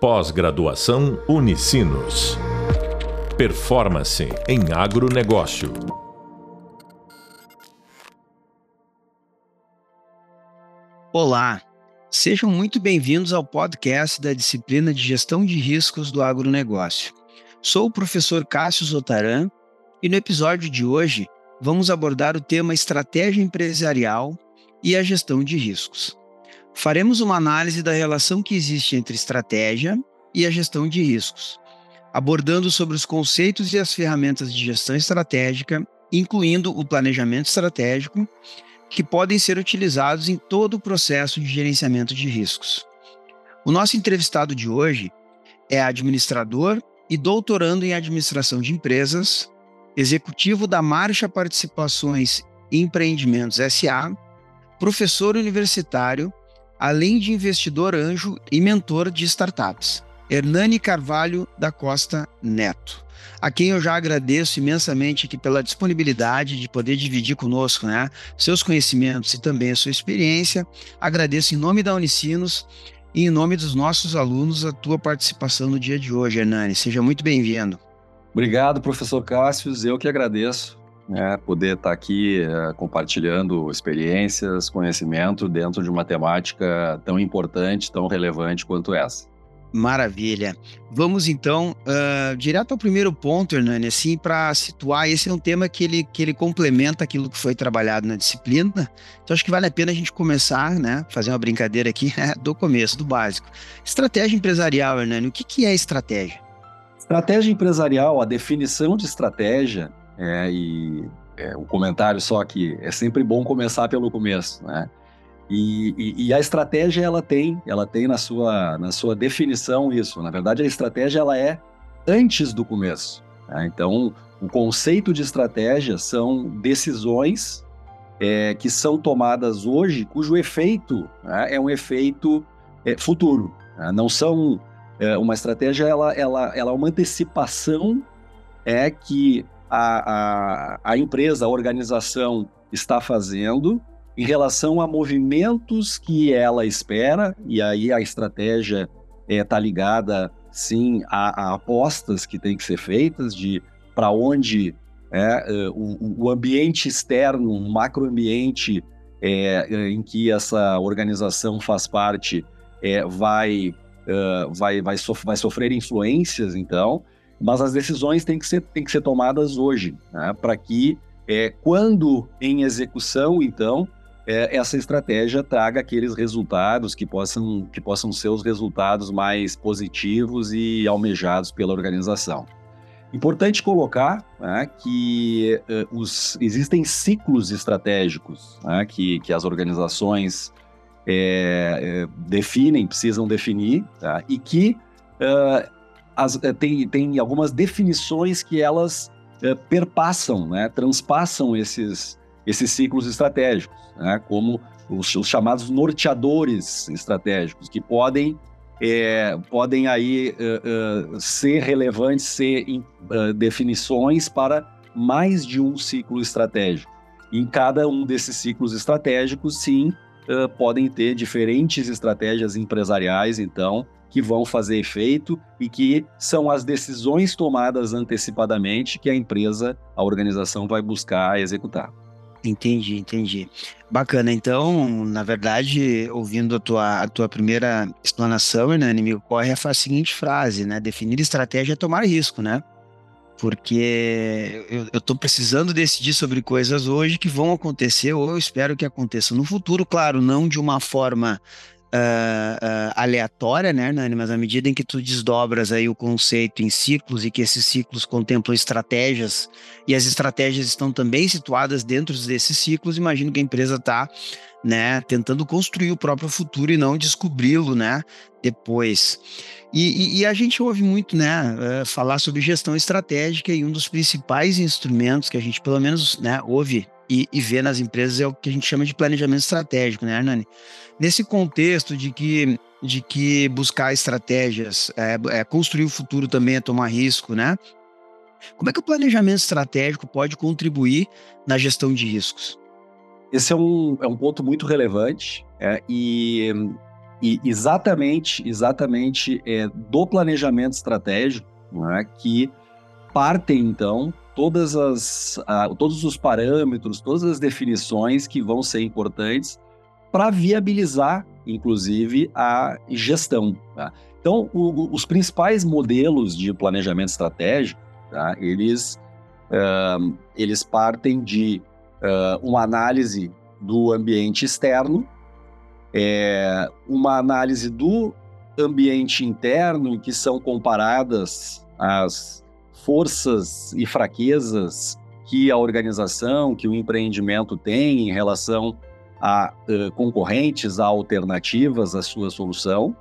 Pós-graduação Unicinos. Performance em agronegócio. Olá, sejam muito bem-vindos ao podcast da disciplina de Gestão de Riscos do Agronegócio. Sou o professor Cássio Zotaran e no episódio de hoje vamos abordar o tema estratégia empresarial e a gestão de riscos. Faremos uma análise da relação que existe entre estratégia e a gestão de riscos, abordando sobre os conceitos e as ferramentas de gestão estratégica, incluindo o planejamento estratégico, que podem ser utilizados em todo o processo de gerenciamento de riscos. O nosso entrevistado de hoje é administrador e doutorando em administração de empresas, executivo da Marcha Participações e Empreendimentos SA, professor universitário, além de investidor anjo e mentor de startups. Hernani Carvalho da Costa Neto, a quem eu já agradeço imensamente aqui pela disponibilidade de poder dividir conosco né, seus conhecimentos e também a sua experiência. Agradeço em nome da Unicinos e em nome dos nossos alunos a tua participação no dia de hoje, Hernani. Seja muito bem-vindo. Obrigado, professor Cássio. Eu que agradeço né, poder estar aqui uh, compartilhando experiências, conhecimento dentro de uma temática tão importante, tão relevante quanto essa. Maravilha. Vamos então uh, direto ao primeiro ponto, Hernani, assim, para situar. Esse é um tema que ele, que ele complementa aquilo que foi trabalhado na disciplina. Então, acho que vale a pena a gente começar, né? Fazer uma brincadeira aqui né, do começo, do básico. Estratégia empresarial, Hernani, o que, que é estratégia? Estratégia empresarial, a definição de estratégia, é, e é, o comentário só que é sempre bom começar pelo começo, né? E, e, e, a estratégia ela tem, ela tem na sua, na sua definição isso. Na verdade, a estratégia ela é antes do começo. Né? Então, o conceito de estratégia são decisões é, que são tomadas hoje, cujo efeito né, é um efeito é, futuro. Né? Não são é, uma estratégia, ela, ela, ela é uma antecipação é que a, a, a empresa, a organização está fazendo em relação a movimentos que ela espera, e aí a estratégia está é, ligada, sim, a, a, apostas que têm que ser feitas de para onde é, é, o, o, ambiente externo, um macroambiente é, é, em que essa organização faz parte é, vai, vai, vai, vai sofrer influências, então, mas as decisões têm que ser, têm que ser tomadas hoje, né, para que, é, quando em execução, então, é, essa estratégia traga aqueles resultados que possam, que possam ser os resultados mais positivos e almejados pela organização. Importante colocar né, que uh, os, existem ciclos estratégicos né, que, que as organizações é, é, definem, precisam definir, tá, e que as, tem, tem algumas definições que elas uh, perpassam, né, transpassam esses, esses ciclos estratégicos, né, como os, os, chamados norteadores estratégicos, que podem, é, podem aí uh, ser relevantes, ser definições para mais de um ciclo estratégico. Em cada um desses ciclos estratégicos, sim, podem ter diferentes estratégias empresariais, então, que vão fazer efeito e que são as decisões tomadas antecipadamente que a empresa, a organização vai buscar executar. Entendi, entendi. Bacana. Então, na verdade, ouvindo a tua, a tua primeira explanação, Hernani, me ocorre a seguinte frase, né? Definir estratégia é tomar risco, né? Porque eu estou precisando decidir sobre coisas hoje que vão acontecer, ou eu espero que aconteçam no futuro, claro, não de uma forma uh, uh, aleatória, né, Nani? Mas à medida em que tu desdobras aí o conceito em ciclos e que esses ciclos contemplam estratégias e as estratégias estão também situadas dentro desses ciclos, imagino que a empresa está né, tentando construir o próprio futuro e não descobri-lo, né, depois. E, e, e, a gente ouve muito, né, uh, falar sobre gestão estratégica e um dos principais instrumentos que a gente, pelo menos, né, ouve e, e nas empresas é o que a gente chama de planejamento estratégico, né, Hernani? Nesse contexto de que, de que buscar estratégias, é, é, construir o futuro também é tomar risco, né? Como é que o planejamento estratégico pode contribuir na gestão de riscos? Esse é um, é um ponto muito relevante é, e e exatamente, exatamente é, do planejamento estratégico né, que partem, então, todas as, todos os parâmetros, todas as definições que vão ser importantes para viabilizar, inclusive, a gestão. Tá? Então, o, os principais modelos de planejamento estratégico, tá? eles, uh, eles partem de uh, uma análise do ambiente externo, é, uma análise do ambiente interno, em que são comparadas as forças e fraquezas que a organização, que o empreendimento tem em relação a uh, concorrentes, a alternativas à sua solução,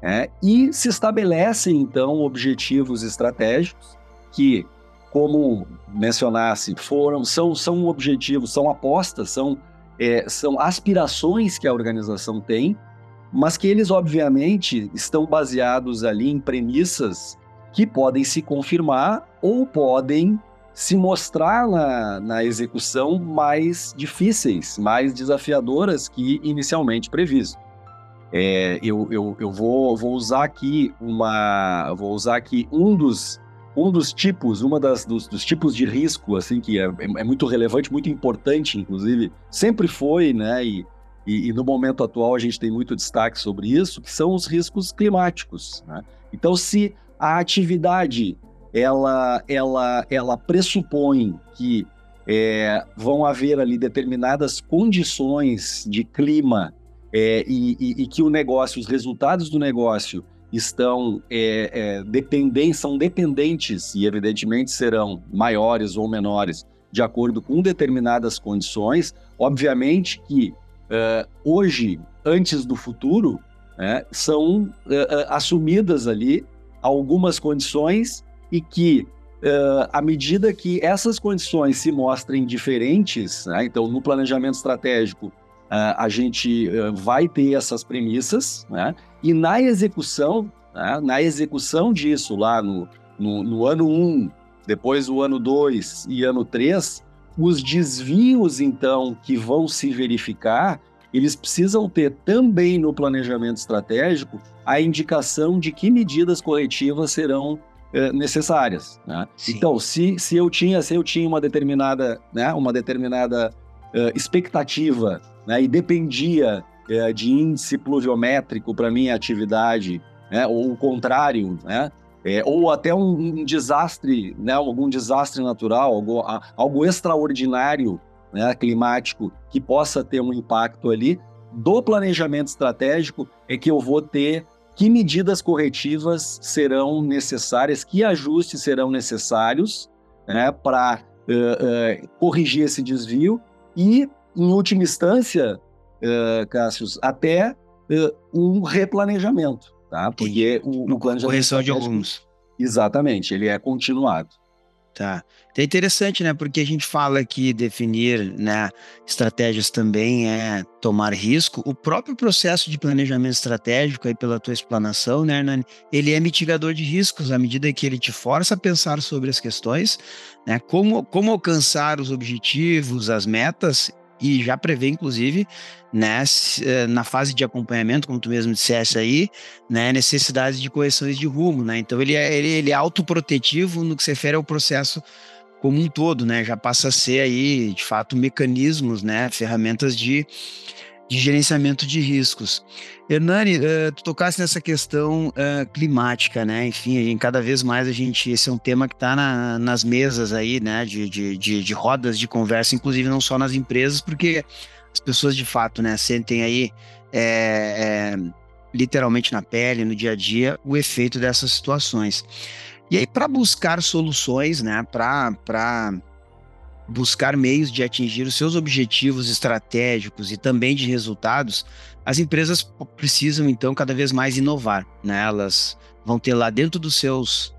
é, e se estabelecem então objetivos estratégicos que, como mencionasse, foram são, são objetivos, são apostas, são, é, são aspirações que a organização tem, mas que eles obviamente estão baseados ali em premissas que podem se confirmar ou podem se mostrar na, na execução mais difíceis, mais desafiadoras que inicialmente previsto. É, eu, eu, eu vou, vou usar aqui uma vou usar aqui um dos um dos tipos, uma das dos, dos tipos de risco assim que é, é, muito relevante, muito importante, inclusive sempre foi, né? E, e, e, no momento atual a gente tem muito destaque sobre isso, que são os riscos climáticos. Né? Então, se a atividade ela, ela, ela pressupõe que é, vão haver ali determinadas condições de clima é, e, e, e, que o negócio, os resultados do negócio estão é, é, dependentes, são dependentes e evidentemente serão maiores ou menores de acordo com determinadas condições. Obviamente que é, hoje, antes do futuro, é, são é, assumidas ali algumas condições e que, uh, à medida que essas condições se mostrem diferentes, né, então no planejamento estratégico uh, a gente uh, vai ter essas premissas, né, e na execução, né, na execução disso lá no, no, no ano 1, um, depois o ano 2 e ano 3, os desvios então que vão se verificar eles precisam ter também no planejamento estratégico a indicação de que medidas corretivas serão é, necessárias. Né? Então, se, se eu tinha se eu tinha uma determinada né, uma determinada uh, expectativa né, e dependia uh, de índice pluviométrico para minha atividade, né, ou o contrário, né, é, ou até um, um, desastre, né, algum desastre natural, algo, algo extraordinário né, climático que possa ter um impacto ali, do planejamento estratégico é que eu vou ter que medidas corretivas serão necessárias, que ajustes serão necessários né, para uh, uh, corrigir esse desvio e, em última instância, uh, Cássius, até um replanejamento, tá? Porque o, o planejamento correção de rumos. Exatamente, ele é continuado. Tá. É interessante, né? Porque a gente fala que definir né, estratégias também é tomar risco. O próprio processo de planejamento estratégico, aí pela tua explanação, né, Hernani, ele é mitigador de riscos à medida que ele te força a pensar sobre as questões, né? Como, como alcançar os objetivos, as metas e já prevê, inclusive, né, eh, na fase de acompanhamento, como tu mesmo disseste aí, né, necessidades de correções de rumo, né? Então ele é, ele, ele é autoprotetivo no que se refere ao processo como um todo, né? Já passa a ser aí, de fato, mecanismos, né, ferramentas de, de gerenciamento de riscos. Hernani, uh, tu tocasse nessa questão uh, climática, né? Enfim, cada vez mais a gente, esse é um tema que está na, nas mesas aí, né? De, de, de, de, rodas de conversa, inclusive não só nas empresas, porque as pessoas de fato, né, sentem aí é, é, literalmente na pele, no dia a dia, o efeito dessas situações. E aí, para buscar soluções, né? Para buscar meios de atingir os seus objetivos estratégicos e também de resultados, as empresas precisam então cada vez mais inovar, né? Elas vão ter lá dentro dos seus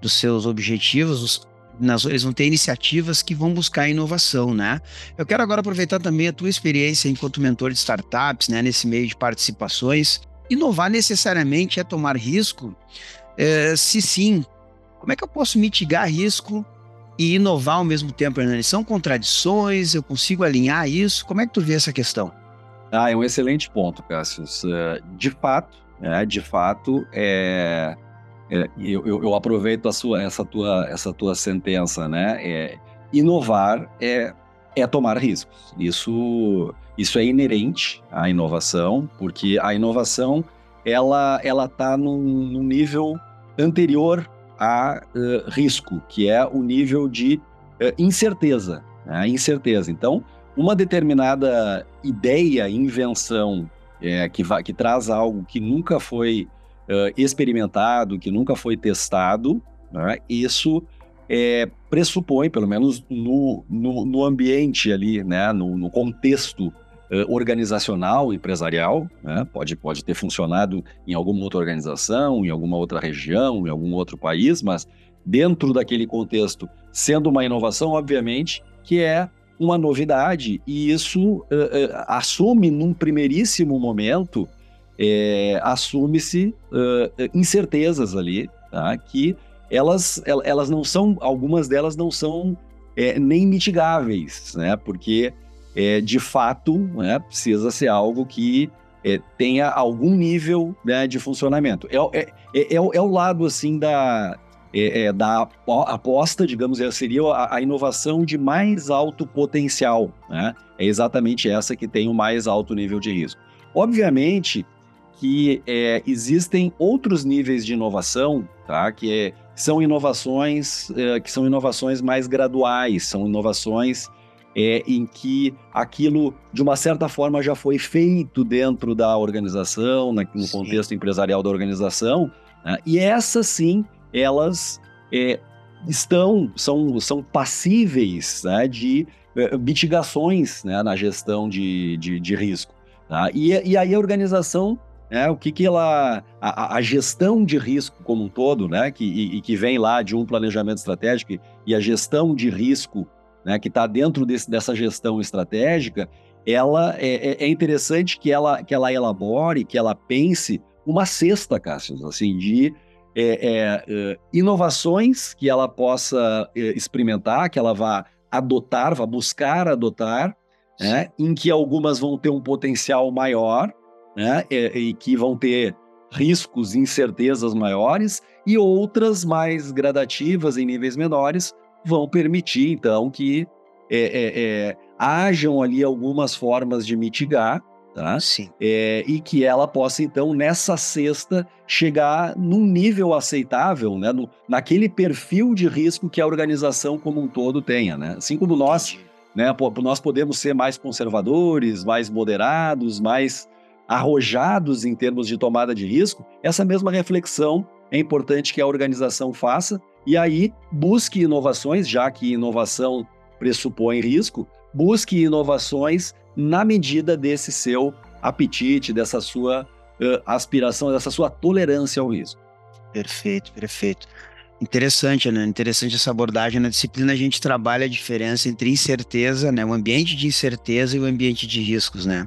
dos seus objetivos, os, nas, eles vão ter iniciativas que vão buscar inovação, né? Eu quero agora aproveitar também a tua experiência enquanto mentor de startups, né? Nesse meio de participações. Inovar necessariamente é tomar risco? É, se sim, como é que eu posso mitigar risco e inovar ao mesmo tempo, Hernani? São contradições? Eu consigo alinhar isso? Como é que tu vê essa questão? Ah, é um excelente ponto, Cassius. Uh, de fato, é, de fato, é, é eu, eu, aproveito sua, essa, tua, essa tua sentença, né? É, inovar é, é tomar riscos. Isso, isso é inerente à inovação, porque a inovação ela ela está num, num, nível anterior a uh, risco, que é o nível de uh, incerteza. Né? Incerteza. Então, uma determinada ideia, invenção é, que, que traz algo que nunca foi uh, experimentado, que nunca foi testado, né? isso é, pressupõe, pelo menos no, no, no ambiente ali, né? no, no contexto organizacional, empresarial, né? pode, pode ter funcionado em alguma outra organização, em alguma outra região, em algum outro país, mas dentro daquele contexto, sendo uma inovação, obviamente, que é uma novidade e isso uh, uh, assume num primeiríssimo momento assume-se uh, incertezas ali, tá? que elas, elas não são, algumas delas não são é, nem mitigáveis, né? porque é, de fato né, precisa ser algo que é, tenha algum nível né, de funcionamento. É, é, é, é, o lado assim da, é, é, da aposta, digamos, seria a, a, inovação de mais alto potencial. Né? É exatamente essa que tem o mais alto nível de risco. Obviamente que é, existem outros níveis de inovação, tá? que é, são inovações é, que são inovações mais graduais, são inovações é, em que aquilo, de uma certa forma, já foi feito dentro da organização, no sim. contexto empresarial da organização, né? e essa sim elas é, estão, são, são passíveis né, de é, mitigações né, na gestão de, de, de risco. Tá? E, e aí a organização, né, o que, que ela. A, a, gestão de risco como um todo, né, que, e, e, que vem lá de um planejamento estratégico, e a gestão de risco né, que está dentro desse, dessa gestão estratégica, ela é, é, é, interessante que ela, que ela elabore, que ela pense uma cesta, Cássio, assim, de é, é, é, inovações que ela possa é, experimentar, que ela vá adotar, vá buscar adotar, né, em que algumas vão ter um potencial maior, né, e, e que vão ter riscos, incertezas maiores, e outras mais gradativas em níveis menores vão permitir, então, que é, é, é, hajam ali algumas formas de mitigar tá? Sim. É, e que ela possa, então, nessa cesta, chegar num nível aceitável, né? No, naquele perfil de risco que a organização como um todo tenha, né? Assim como nós, né? Nós podemos ser mais conservadores, mais moderados, mais arrojados em termos de tomada de risco, essa mesma reflexão é importante que a organização faça e aí busque inovações, já que inovação pressupõe risco, busque inovações na medida desse seu apetite, dessa sua uh, aspiração, dessa sua tolerância ao risco. Perfeito, perfeito. Interessante, né? Interessante essa abordagem. Na disciplina a gente trabalha a diferença entre incerteza, né? O ambiente de incerteza e o ambiente de riscos, né?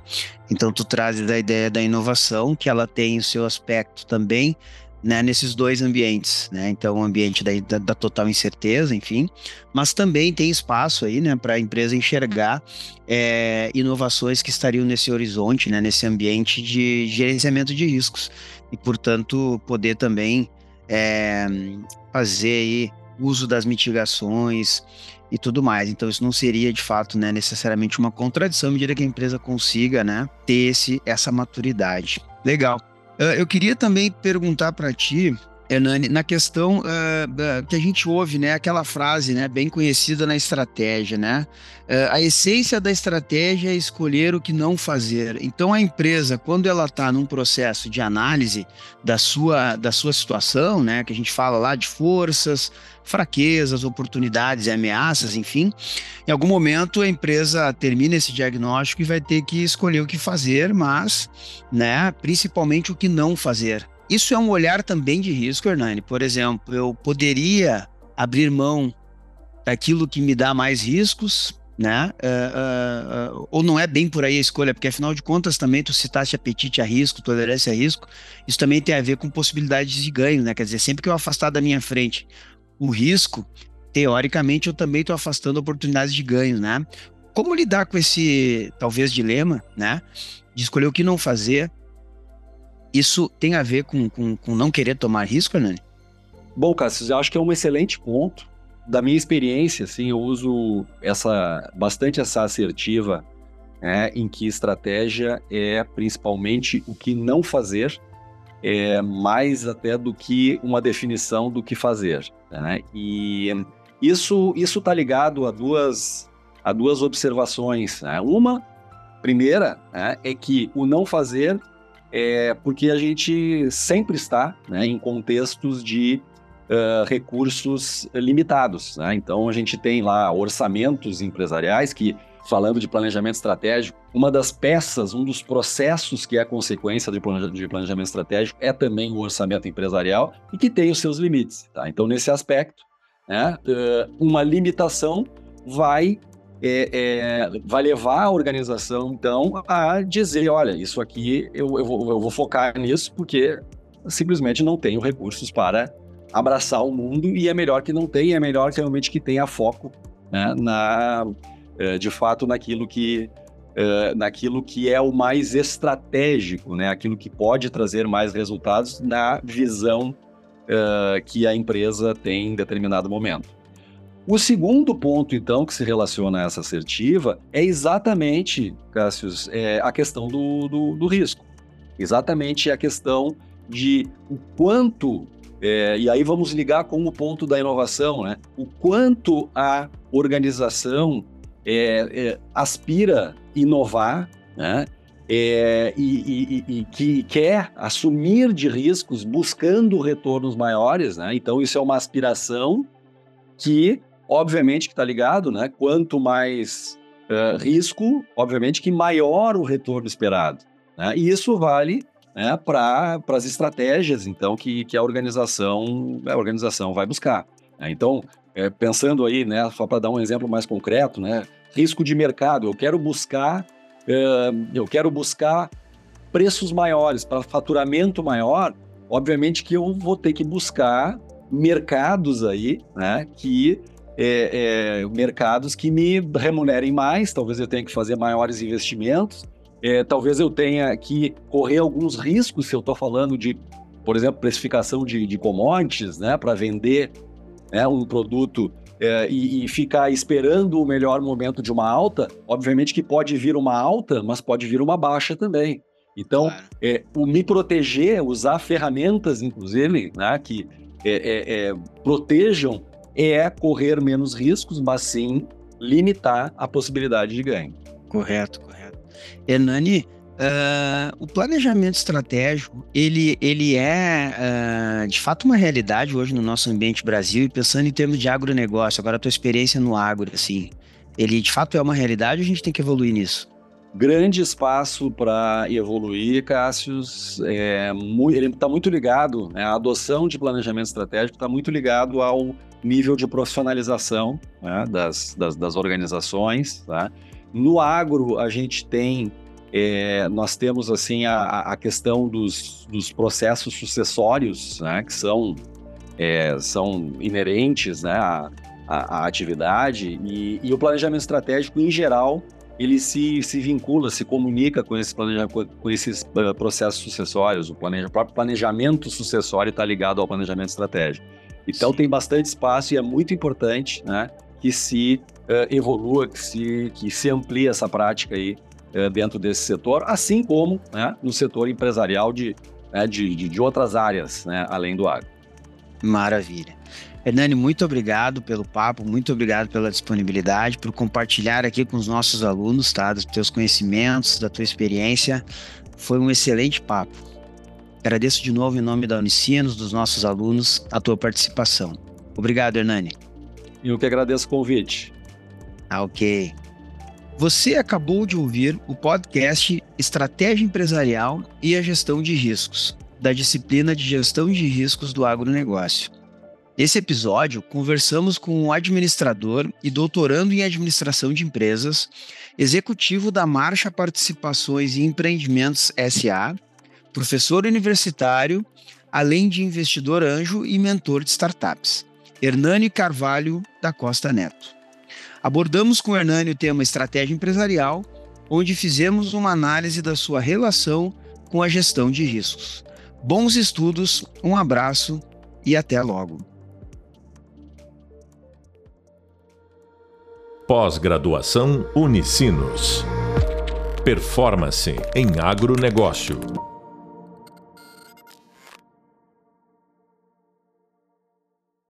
Então tu trazes a ideia da inovação, que ela tem o seu aspecto também né, nesses dois ambientes, né? Então, o ambiente da, da, da, total incerteza, enfim, mas também tem espaço aí, né, para a empresa enxergar é, inovações que estariam nesse horizonte, né, nesse ambiente de gerenciamento de riscos e, portanto, poder também é, fazer aí uso das mitigações e tudo mais. Então, isso não seria de fato, né, necessariamente uma contradição à medida que a empresa consiga, né, ter esse, essa maturidade. Legal. Uh, eu queria também perguntar para ti, Hernani, na questão uh, que a gente ouve, né, aquela frase, né, bem conhecida na estratégia, né, uh, a essência da estratégia é escolher o que não fazer. Então, a empresa, quando ela está num processo de análise da sua, da sua situação, né, que a gente fala lá de forças, fraquezas, oportunidades e ameaças, enfim. Em algum momento a empresa termina esse diagnóstico e vai ter que escolher o que fazer, mas, né, principalmente o que não fazer. Isso é um olhar também de risco, Hernani. Por exemplo, eu poderia abrir mão daquilo que me dá mais riscos, né? Uh, uh, uh, ou não é bem por aí a escolha, porque afinal de contas também tu citaste apetite a risco, tolerância a risco, isso também tem a ver com possibilidades de ganho, né? Quer dizer, sempre que eu afastar da minha frente o risco, teoricamente eu também estou afastando oportunidades de ganho, né? Como lidar com esse, talvez, dilema, né? de escolher o que não fazer, isso tem a ver com, com, com não querer tomar risco, Hernani? Bom, Cássio, eu acho que é um excelente ponto. Da minha experiência, assim, eu uso essa bastante essa assertiva, né, em que estratégia é principalmente o que não fazer, é mais até do que uma definição do que fazer. Né? E isso isso está ligado a duas a duas observações. Né? Uma primeira né, é que o não fazer é porque a gente sempre está né, em contextos de uh, recursos limitados. Né? Então, a gente tem lá orçamentos empresariais que, falando de planejamento estratégico, uma das peças, um dos processos que é consequência de planejamento estratégico é também o orçamento empresarial e que tem os seus limites. Tá? Então, nesse aspecto, né, uh, uma limitação vai é, é, vai levar a organização, então, a dizer: olha, isso aqui eu, eu, vou, eu, vou, focar nisso porque simplesmente não tenho recursos para abraçar o mundo e é melhor que não tenha, é melhor realmente que tenha foco né, na, é, de fato naquilo que é, naquilo que é o mais estratégico, né, aquilo que pode trazer mais resultados na visão é, que a empresa tem em determinado momento. O segundo ponto, então, que se relaciona a essa assertiva é exatamente, Cássius, é a questão do, do, do risco. Exatamente a questão de o quanto é, e aí vamos ligar com o ponto da inovação, né? O quanto a organização é, é, aspira inovar, né? É, e, e, e, que quer assumir de riscos buscando retornos maiores, né? Então isso é uma aspiração que, obviamente, que está ligado, né? Quanto mais uh, risco, obviamente que maior o retorno esperado. Né? E isso vale né, para as estratégias então que, que a organização a organização vai buscar. Né? Então, é, pensando aí, né, só para dar um exemplo mais concreto, né, risco de mercado, eu quero buscar é, eu quero buscar preços maiores para faturamento maior, obviamente que eu vou ter que buscar mercados aí, né, que é, é, mercados que me remunerem mais, talvez eu tenha que fazer maiores investimentos, é, talvez eu tenha que correr alguns riscos se eu estou falando de, por exemplo, precificação de, de commodities, né, para vender né, um produto é, e, e, ficar esperando o melhor momento de uma alta. Obviamente que pode vir uma alta, mas pode vir uma baixa também. Então, claro. é, o me proteger, usar ferramentas, inclusive, né, que é, é, é protejam, é correr menos riscos, mas sim limitar a possibilidade de ganho. Correto, correto. Hernani, uh, o planejamento estratégico, ele, ele é uh, de fato uma realidade hoje no nosso ambiente Brasil e pensando em termos de agronegócio, agora a tua experiência no agro, assim, ele de fato é uma realidade ou a gente tem que evoluir nisso? Grande espaço para evoluir, Cássius. É, muito, ele está muito ligado, né, a adoção de planejamento estratégico está muito ligado ao nível de profissionalização né, das, das, das organizações. Tá? No agro, a gente tem, é, nós temos assim a, a questão dos, dos, processos sucessórios, né, que são, é, são inerentes né, à, à, atividade, e, e, o planejamento estratégico, em geral, ele se, se vincula, se comunica com, esse com esses uh, processos sucessórios. O, planeja, o próprio planejamento sucessório está ligado ao planejamento estratégico. Então, Sim. tem bastante espaço e é muito importante né, que se uh, evolua, que se, que se amplie essa prática aí uh, dentro desse setor, assim como né, no setor empresarial de, né, de, de, outras áreas, né, além do agro. Maravilha. Hernani, muito obrigado pelo papo, muito obrigado pela disponibilidade, por compartilhar aqui com os nossos alunos, tá, dos teus conhecimentos, da tua experiência. Foi um excelente papo. Agradeço de novo em nome da Unicinos, dos nossos alunos, a tua participação. Obrigado, Hernani. Eu que agradeço o convite. Ah, ok. Você acabou de ouvir o podcast Estratégia Empresarial e a Gestão de Riscos, da disciplina de Gestão de Riscos do Agronegócio. Nesse episódio, conversamos com um administrador e doutorando em administração de empresas, executivo da Marcha Participações e Empreendimentos SA, professor universitário, além de investidor anjo e mentor de startups, Hernani Carvalho da Costa Neto. Abordamos com o Hernani o tema estratégia empresarial onde fizemos uma análise da sua relação com a gestão de riscos. Bons estudos, um abraço e até logo. Pós-graduação Unicinos. Performance em agronegócio.